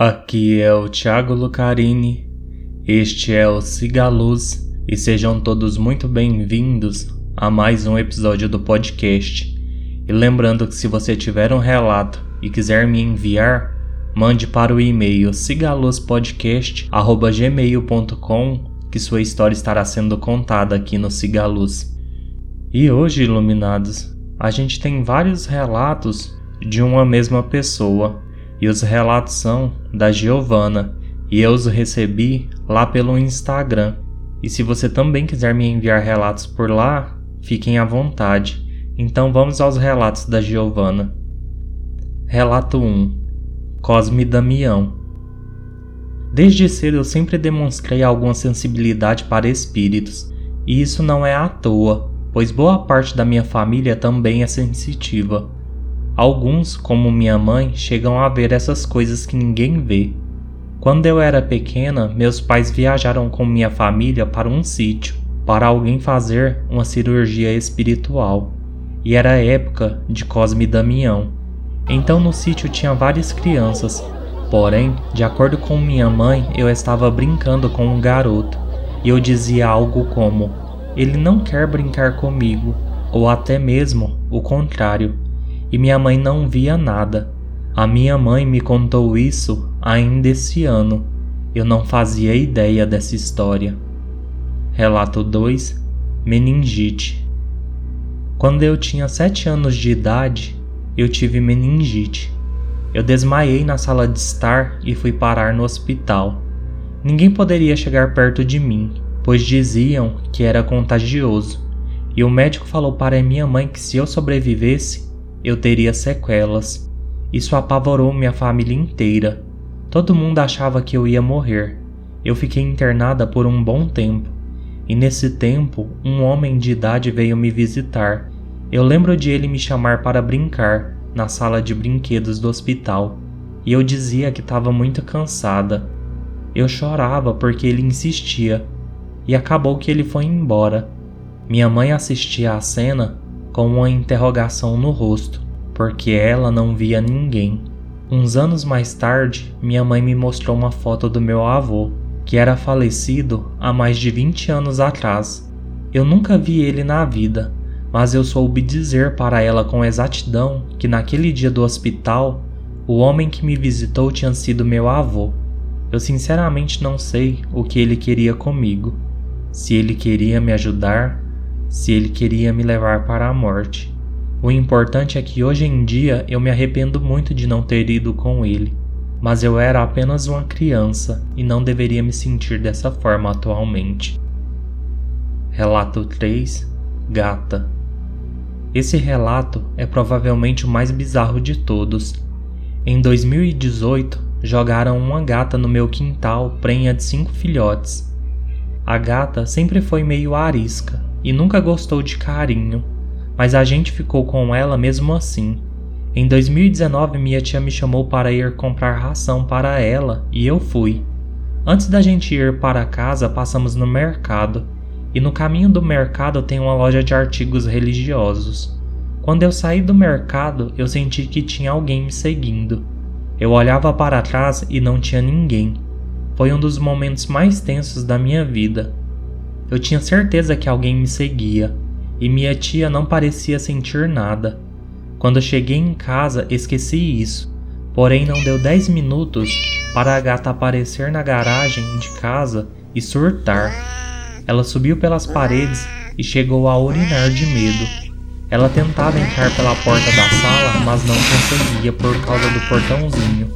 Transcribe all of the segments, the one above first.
Aqui é o Thiago Lucarini, este é o Cigaluz e sejam todos muito bem-vindos a mais um episódio do podcast. E lembrando que se você tiver um relato e quiser me enviar, mande para o e-mail cigaluzpodcast@gmail.com que sua história estará sendo contada aqui no Cigaluz. E hoje, iluminados, a gente tem vários relatos de uma mesma pessoa, e os relatos são da Giovana, e eu os recebi lá pelo Instagram. E se você também quiser me enviar relatos por lá, fiquem à vontade. Então vamos aos relatos da Giovana. Relato 1 Cosme Damião Desde cedo eu sempre demonstrei alguma sensibilidade para espíritos, e isso não é à toa, pois boa parte da minha família também é sensitiva. Alguns, como minha mãe, chegam a ver essas coisas que ninguém vê. Quando eu era pequena, meus pais viajaram com minha família para um sítio para alguém fazer uma cirurgia espiritual. E era época de Cosme e Damião. Então no sítio tinha várias crianças. Porém, de acordo com minha mãe, eu estava brincando com um garoto. E eu dizia algo como: Ele não quer brincar comigo. Ou até mesmo o contrário. E minha mãe não via nada. A minha mãe me contou isso ainda esse ano. Eu não fazia ideia dessa história. Relato 2 Meningite Quando eu tinha 7 anos de idade, eu tive meningite. Eu desmaiei na sala de estar e fui parar no hospital. Ninguém poderia chegar perto de mim, pois diziam que era contagioso. E o médico falou para minha mãe que se eu sobrevivesse, eu teria sequelas. Isso apavorou minha família inteira. Todo mundo achava que eu ia morrer. Eu fiquei internada por um bom tempo. E nesse tempo, um homem de idade veio me visitar. Eu lembro de ele me chamar para brincar na sala de brinquedos do hospital. E eu dizia que estava muito cansada. Eu chorava porque ele insistia. E acabou que ele foi embora. Minha mãe assistia à cena com uma interrogação no rosto porque ela não via ninguém. Uns anos mais tarde, minha mãe me mostrou uma foto do meu avô, que era falecido há mais de 20 anos atrás. Eu nunca vi ele na vida, mas eu soube dizer para ela com exatidão que naquele dia do hospital, o homem que me visitou tinha sido meu avô. Eu sinceramente não sei o que ele queria comigo. Se ele queria me ajudar, se ele queria me levar para a morte. O importante é que hoje em dia eu me arrependo muito de não ter ido com ele, mas eu era apenas uma criança e não deveria me sentir dessa forma atualmente. Relato 3 Gata Esse relato é provavelmente o mais bizarro de todos. Em 2018, jogaram uma gata no meu quintal prenha de cinco filhotes. A gata sempre foi meio arisca e nunca gostou de carinho mas a gente ficou com ela mesmo assim. Em 2019, minha tia me chamou para ir comprar ração para ela e eu fui. Antes da gente ir para casa, passamos no mercado, e no caminho do mercado tem uma loja de artigos religiosos. Quando eu saí do mercado, eu senti que tinha alguém me seguindo. Eu olhava para trás e não tinha ninguém. Foi um dos momentos mais tensos da minha vida. Eu tinha certeza que alguém me seguia e minha tia não parecia sentir nada. Quando cheguei em casa, esqueci isso, porém não deu 10 minutos para a gata aparecer na garagem de casa e surtar. Ela subiu pelas paredes e chegou a urinar de medo. Ela tentava entrar pela porta da sala, mas não conseguia por causa do portãozinho.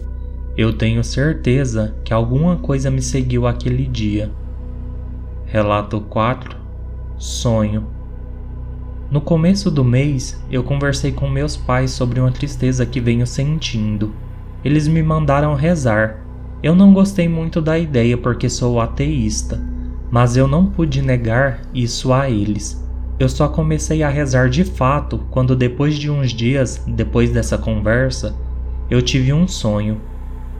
Eu tenho certeza que alguma coisa me seguiu aquele dia. Relato 4 Sonho no começo do mês, eu conversei com meus pais sobre uma tristeza que venho sentindo. Eles me mandaram rezar. Eu não gostei muito da ideia porque sou ateísta, mas eu não pude negar isso a eles. Eu só comecei a rezar de fato quando, depois de uns dias depois dessa conversa, eu tive um sonho.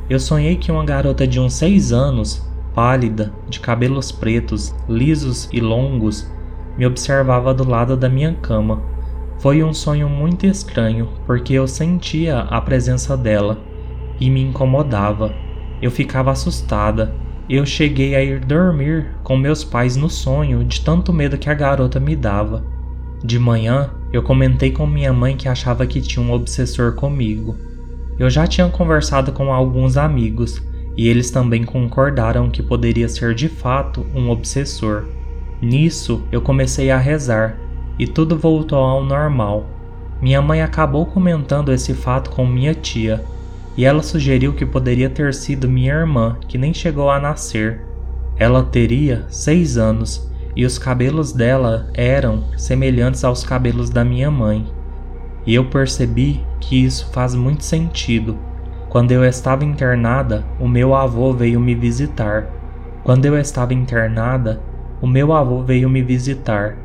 Eu sonhei que uma garota de uns seis anos, pálida, de cabelos pretos, lisos e longos, me observava do lado da minha cama. Foi um sonho muito estranho, porque eu sentia a presença dela e me incomodava. eu ficava assustada. Eu cheguei a ir dormir com meus pais no sonho de tanto medo que a garota me dava. De manhã, eu comentei com minha mãe que achava que tinha um obsessor comigo. Eu já tinha conversado com alguns amigos e eles também concordaram que poderia ser de fato um obsessor. Nisso, eu comecei a rezar e tudo voltou ao normal. Minha mãe acabou comentando esse fato com minha tia e ela sugeriu que poderia ter sido minha irmã, que nem chegou a nascer. Ela teria seis anos e os cabelos dela eram semelhantes aos cabelos da minha mãe. E eu percebi que isso faz muito sentido. Quando eu estava internada, o meu avô veio me visitar. Quando eu estava internada, o meu avô veio me visitar.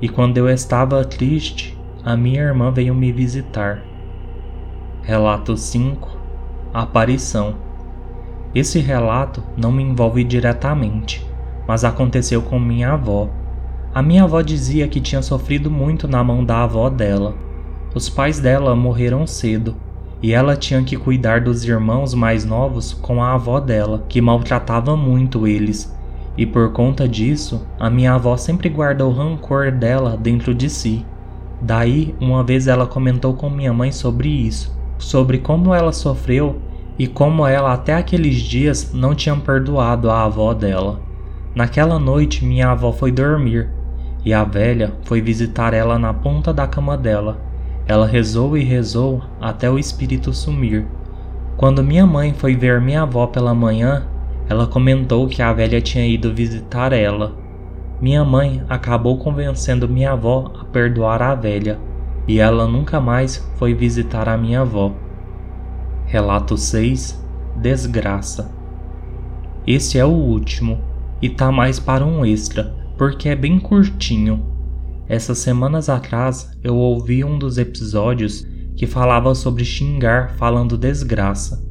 E quando eu estava triste, a minha irmã veio me visitar. Relato 5 Aparição Esse relato não me envolve diretamente, mas aconteceu com minha avó. A minha avó dizia que tinha sofrido muito na mão da avó dela. Os pais dela morreram cedo e ela tinha que cuidar dos irmãos mais novos com a avó dela, que maltratava muito eles. E por conta disso, a minha avó sempre guardou rancor dela dentro de si. Daí, uma vez ela comentou com minha mãe sobre isso, sobre como ela sofreu e como ela até aqueles dias não tinha perdoado a avó dela. Naquela noite, minha avó foi dormir e a velha foi visitar ela na ponta da cama dela. Ela rezou e rezou até o espírito sumir. Quando minha mãe foi ver minha avó pela manhã, ela comentou que a velha tinha ido visitar ela. Minha mãe acabou convencendo minha avó a perdoar a velha, e ela nunca mais foi visitar a minha avó. Relato 6 Desgraça Esse é o último e tá mais para um extra, porque é bem curtinho. Essas semanas atrás eu ouvi um dos episódios que falava sobre xingar falando desgraça,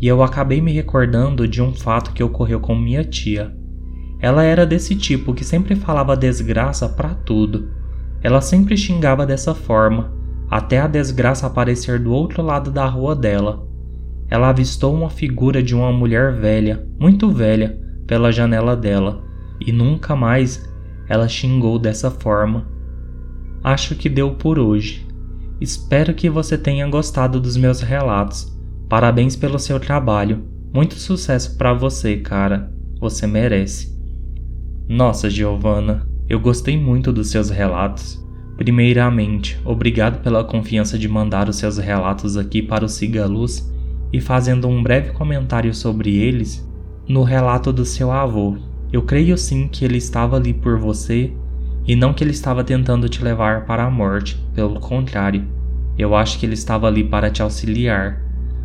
e eu acabei me recordando de um fato que ocorreu com minha tia. Ela era desse tipo que sempre falava desgraça para tudo. Ela sempre xingava dessa forma, até a desgraça aparecer do outro lado da rua dela. Ela avistou uma figura de uma mulher velha, muito velha, pela janela dela e nunca mais ela xingou dessa forma. Acho que deu por hoje. Espero que você tenha gostado dos meus relatos. Parabéns pelo seu trabalho. Muito sucesso para você, cara. Você merece. Nossa, Giovana, eu gostei muito dos seus relatos. Primeiramente, obrigado pela confiança de mandar os seus relatos aqui para o Siga Luz e fazendo um breve comentário sobre eles, no relato do seu avô. Eu creio sim que ele estava ali por você e não que ele estava tentando te levar para a morte, pelo contrário, eu acho que ele estava ali para te auxiliar.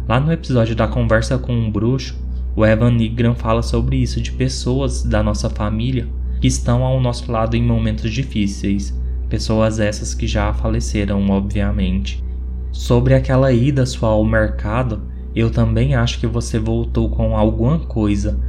Lá no episódio da conversa com um bruxo, o Evan Nigran fala sobre isso de pessoas da nossa família que estão ao nosso lado em momentos difíceis, pessoas essas que já faleceram, obviamente. Sobre aquela ida sua ao mercado, eu também acho que você voltou com alguma coisa,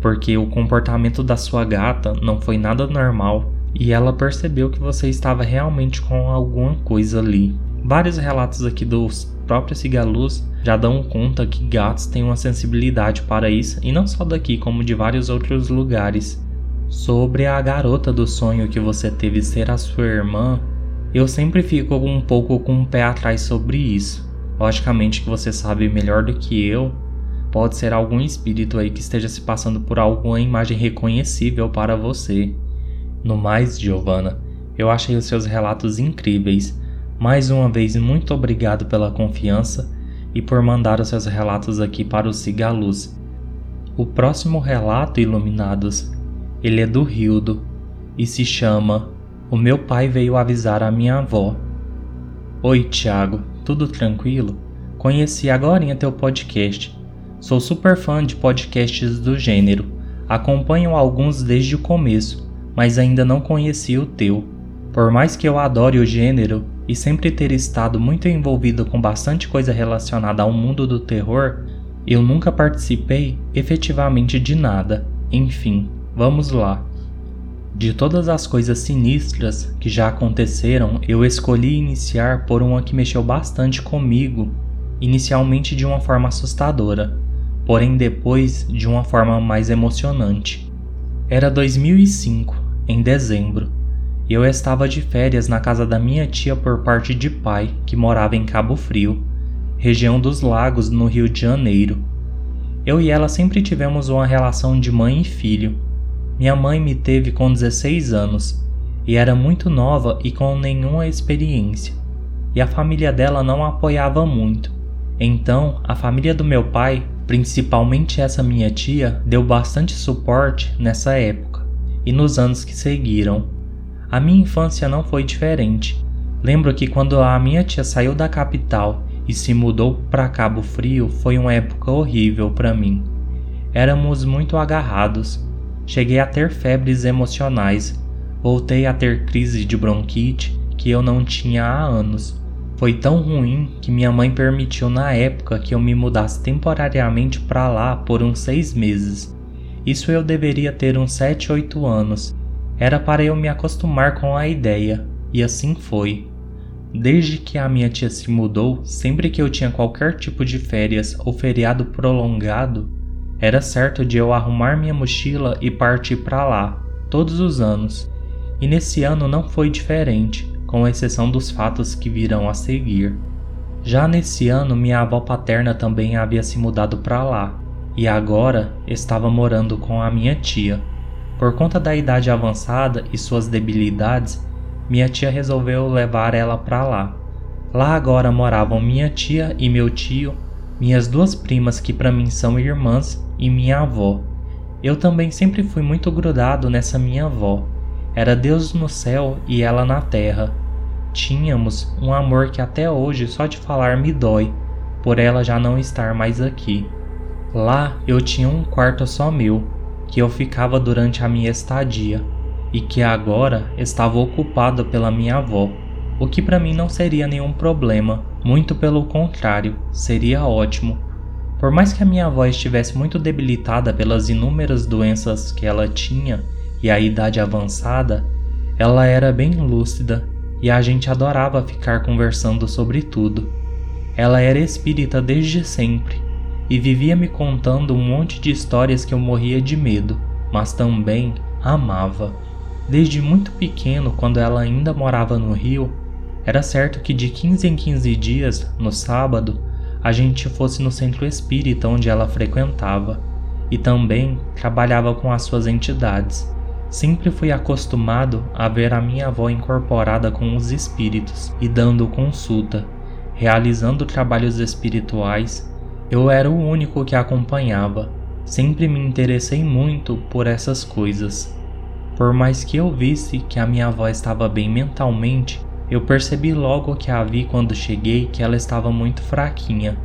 porque o comportamento da sua gata não foi nada normal e ela percebeu que você estava realmente com alguma coisa ali. Vários relatos aqui dos próprios cigalus já dão conta que gatos têm uma sensibilidade para isso, e não só daqui, como de vários outros lugares. Sobre a garota do sonho que você teve ser a sua irmã, eu sempre fico um pouco com o pé atrás sobre isso. Logicamente que você sabe melhor do que eu, pode ser algum espírito aí que esteja se passando por alguma imagem reconhecível para você. No mais, Giovanna, eu achei os seus relatos incríveis. Mais uma vez, muito obrigado pela confiança e por mandar os seus relatos aqui para o Cigaluz. O próximo relato, Iluminados, ele é do Rildo e se chama O meu pai veio avisar a minha avó. Oi, Tiago. Tudo tranquilo? Conheci agora em teu podcast. Sou super fã de podcasts do gênero. Acompanho alguns desde o começo, mas ainda não conheci o teu. Por mais que eu adore o gênero e sempre ter estado muito envolvido com bastante coisa relacionada ao mundo do terror, eu nunca participei efetivamente de nada. Enfim, vamos lá. De todas as coisas sinistras que já aconteceram, eu escolhi iniciar por uma que mexeu bastante comigo, inicialmente de uma forma assustadora. porém depois de uma forma mais emocionante. Era 2005, em dezembro, eu estava de férias na casa da minha tia por parte de pai, que morava em Cabo Frio, região dos Lagos, no Rio de Janeiro. Eu e ela sempre tivemos uma relação de mãe e filho. Minha mãe me teve com 16 anos e era muito nova e com nenhuma experiência, e a família dela não a apoiava muito. Então, a família do meu pai, principalmente essa minha tia, deu bastante suporte nessa época e nos anos que seguiram. A minha infância não foi diferente. Lembro que quando a minha tia saiu da capital e se mudou para Cabo Frio foi uma época horrível para mim. Éramos muito agarrados. Cheguei a ter febres emocionais. Voltei a ter crise de bronquite que eu não tinha há anos. Foi tão ruim que minha mãe permitiu na época que eu me mudasse temporariamente para lá por uns seis meses. Isso eu deveria ter uns 7, 8 anos. Era para eu me acostumar com a ideia, e assim foi. Desde que a minha tia se mudou, sempre que eu tinha qualquer tipo de férias ou feriado prolongado, era certo de eu arrumar minha mochila e partir para lá, todos os anos. E nesse ano não foi diferente, com exceção dos fatos que virão a seguir. Já nesse ano, minha avó paterna também havia se mudado para lá, e agora estava morando com a minha tia. Por conta da idade avançada e suas debilidades, minha tia resolveu levar ela para lá. Lá agora moravam minha tia e meu tio, minhas duas primas que para mim são irmãs e minha avó. Eu também sempre fui muito grudado nessa minha avó. Era Deus no céu e ela na terra. Tínhamos um amor que até hoje só de falar me dói, por ela já não estar mais aqui. Lá eu tinha um quarto só meu, que eu ficava durante a minha estadia e que agora estava ocupado pela minha avó, o que para mim não seria nenhum problema, muito pelo contrário, seria ótimo. Por mais que a minha avó estivesse muito debilitada pelas inúmeras doenças que ela tinha e a idade avançada, ela era bem lúcida e a gente adorava ficar conversando sobre tudo. Ela era espírita desde sempre e vivia me contando um monte de histórias que eu morria de medo, mas também amava. Desde muito pequeno, quando ela ainda morava no Rio, era certo que de 15 em 15 dias, no sábado, a gente fosse no centro espírita onde ela frequentava e também trabalhava com as suas entidades. Sempre fui acostumado a ver a minha avó incorporada com os espíritos e dando consulta, realizando trabalhos espirituais. Eu era o único que a acompanhava. Sempre me interessei muito por essas coisas. Por mais que eu visse que a minha avó estava bem mentalmente, eu percebi logo que a vi quando cheguei que ela estava muito fraquinha,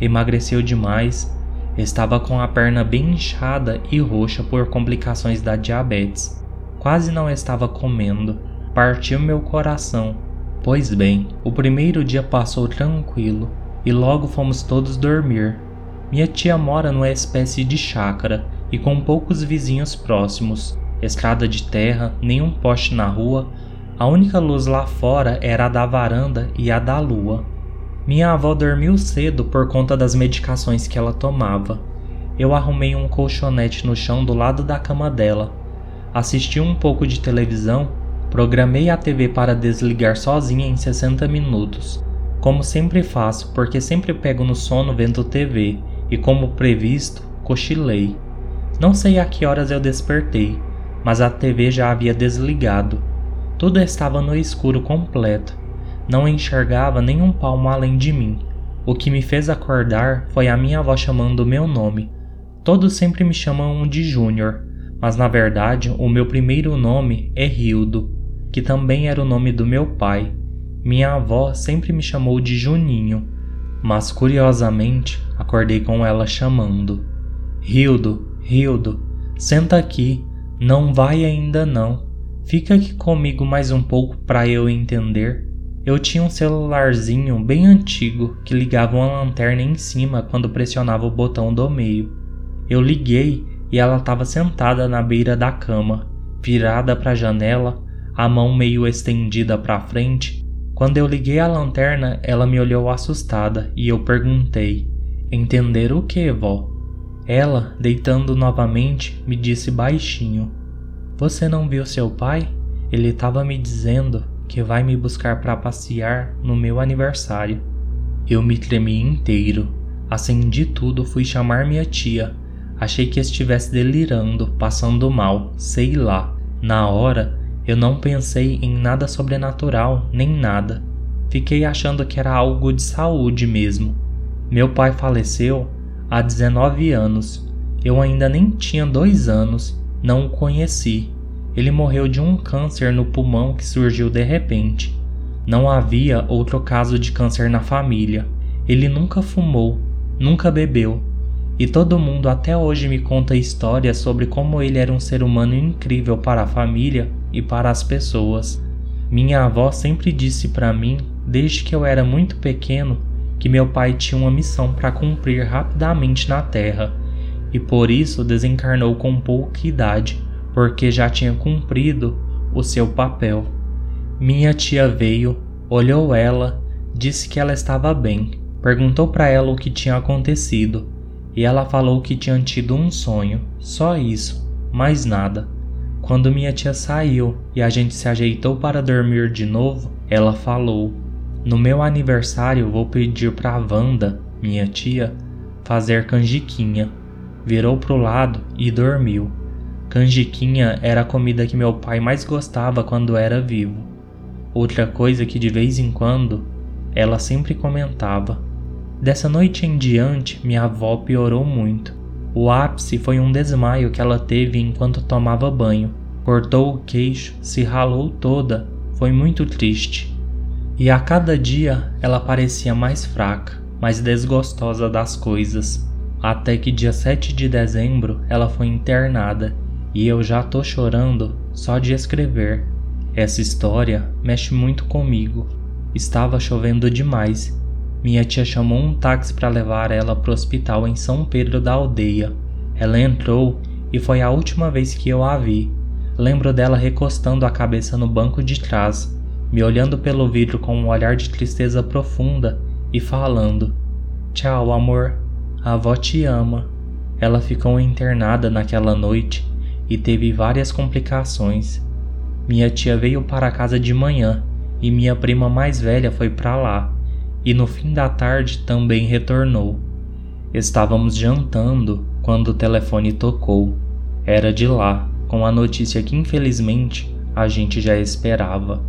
emagreceu demais, estava com a perna bem inchada e roxa por complicações da diabetes. Quase não estava comendo. Partiu meu coração. Pois bem, o primeiro dia passou tranquilo e logo fomos todos dormir. Minha tia mora numa espécie de chácara e com poucos vizinhos próximos estrada de terra, nenhum poste na rua, a única luz lá fora era a da varanda e a da lua. Minha avó dormiu cedo por conta das medicações que ela tomava. Eu arrumei um colchonete no chão do lado da cama dela. Assisti um pouco de televisão, programei a TV para desligar sozinha em 60 minutos. Como sempre faço, porque sempre pego no sono vendo TV, e como previsto, cochilei. Não sei a que horas eu despertei, mas a TV já havia desligado. Tudo estava no escuro completo. Não enxergava nenhum palmo além de mim. O que me fez acordar foi a minha avó chamando o meu nome. Todos sempre me chamam de Júnior, mas na verdade o meu primeiro nome é Rildo, que também era o nome do meu pai. Minha avó sempre me chamou de Juninho, mas curiosamente acordei com ela chamando: Rildo, Rildo, senta aqui, não vai ainda não. Fica aqui comigo mais um pouco para eu entender. Eu tinha um celularzinho bem antigo que ligava uma lanterna em cima quando pressionava o botão do meio. Eu liguei e ela estava sentada na beira da cama, virada para a janela, a mão meio estendida para frente. Quando eu liguei a lanterna, ela me olhou assustada e eu perguntei: Entender o que, vó? Ela, deitando novamente, me disse baixinho: Você não viu seu pai? Ele estava me dizendo que vai me buscar para passear no meu aniversário. Eu me tremi inteiro. Acendi tudo, fui chamar minha tia. Achei que estivesse delirando, passando mal, sei lá. Na hora, eu não pensei em nada sobrenatural, nem nada. Fiquei achando que era algo de saúde mesmo. Meu pai faleceu há 19 anos. Eu ainda nem tinha dois anos, não o conheci. Ele morreu de um câncer no pulmão que surgiu de repente. Não havia outro caso de câncer na família. Ele nunca fumou, nunca bebeu. E todo mundo até hoje me conta histórias sobre como ele era um ser humano incrível para a família e para as pessoas. Minha avó sempre disse para mim, desde que eu era muito pequeno, que meu pai tinha uma missão para cumprir rapidamente na Terra e por isso desencarnou com pouca idade, porque já tinha cumprido o seu papel. Minha tia veio, olhou ela, disse que ela estava bem, perguntou para ela o que tinha acontecido e ela falou que tinha tido um sonho, só isso, mais nada. Quando minha tia saiu e a gente se ajeitou para dormir de novo, ela falou: no meu aniversário vou pedir pra Wanda, minha tia, fazer canjiquinha. Virou pro lado e dormiu. Canjiquinha era a comida que meu pai mais gostava quando era vivo. Outra coisa que de vez em quando ela sempre comentava. Dessa noite em diante, minha avó piorou muito. O ápice foi um desmaio que ela teve enquanto tomava banho. Cortou o queixo, se ralou toda. Foi muito triste. E a cada dia ela parecia mais fraca, mais desgostosa das coisas, até que dia 7 de dezembro ela foi internada e eu já tô chorando só de escrever. Essa história mexe muito comigo. Estava chovendo demais. Minha tia chamou um táxi para levar ela pro hospital em São Pedro da Aldeia. Ela entrou e foi a última vez que eu a vi. Lembro dela recostando a cabeça no banco de trás me olhando pelo vidro com um olhar de tristeza profunda e falando: Tchau, amor, a avó te ama. Ela ficou internada naquela noite e teve várias complicações. Minha tia veio para casa de manhã e minha prima mais velha foi para lá, e no fim da tarde também retornou. Estávamos jantando quando o telefone tocou. Era de lá, com a notícia que infelizmente a gente já esperava.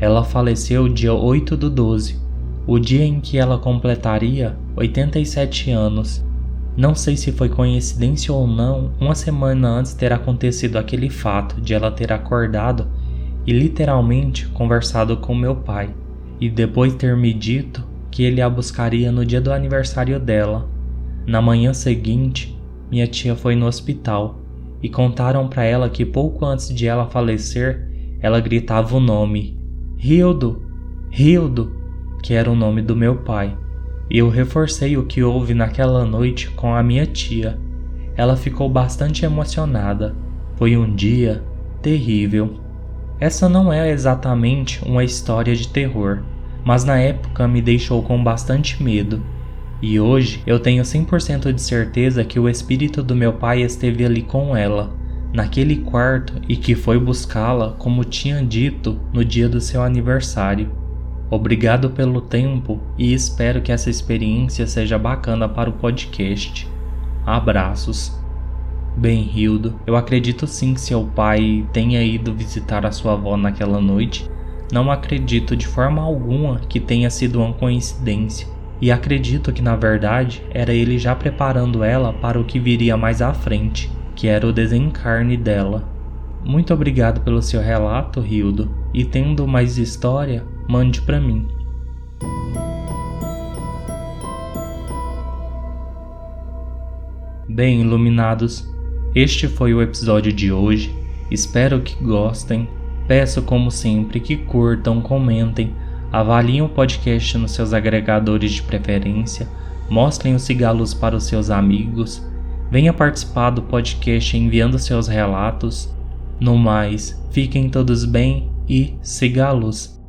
Ela faleceu dia 8 do 12, o dia em que ela completaria 87 anos. Não sei se foi coincidência ou não, uma semana antes ter acontecido aquele fato de ela ter acordado e literalmente conversado com meu pai, e depois ter me dito que ele a buscaria no dia do aniversário dela. Na manhã seguinte, minha tia foi no hospital e contaram para ela que pouco antes de ela falecer, ela gritava o nome Rildo, Rildo, que era o nome do meu pai. Eu reforcei o que houve naquela noite com a minha tia. Ela ficou bastante emocionada. Foi um dia terrível. Essa não é exatamente uma história de terror, mas na época me deixou com bastante medo. E hoje eu tenho 100% de certeza que o espírito do meu pai esteve ali com ela naquele quarto e que foi buscá-la como tinha dito no dia do seu aniversário. Obrigado pelo tempo e espero que essa experiência seja bacana para o podcast. Abraços. Bem, Hildo, eu acredito sim que seu pai tenha ido visitar a sua avó naquela noite. Não acredito de forma alguma que tenha sido uma coincidência. E acredito que na verdade era ele já preparando ela para o que viria mais à frente que era o desencarne dela. Muito obrigado pelo seu relato, Hildo, e tendo mais história, mande para mim. Bem, iluminados, este foi o episódio de hoje. Espero que gostem. Peço, como sempre, que curtam, comentem, avaliem o podcast nos seus agregadores de preferência, mostrem os cigalos para os seus amigos Venha participar do podcast enviando seus relatos. No mais, fiquem todos bem e luz.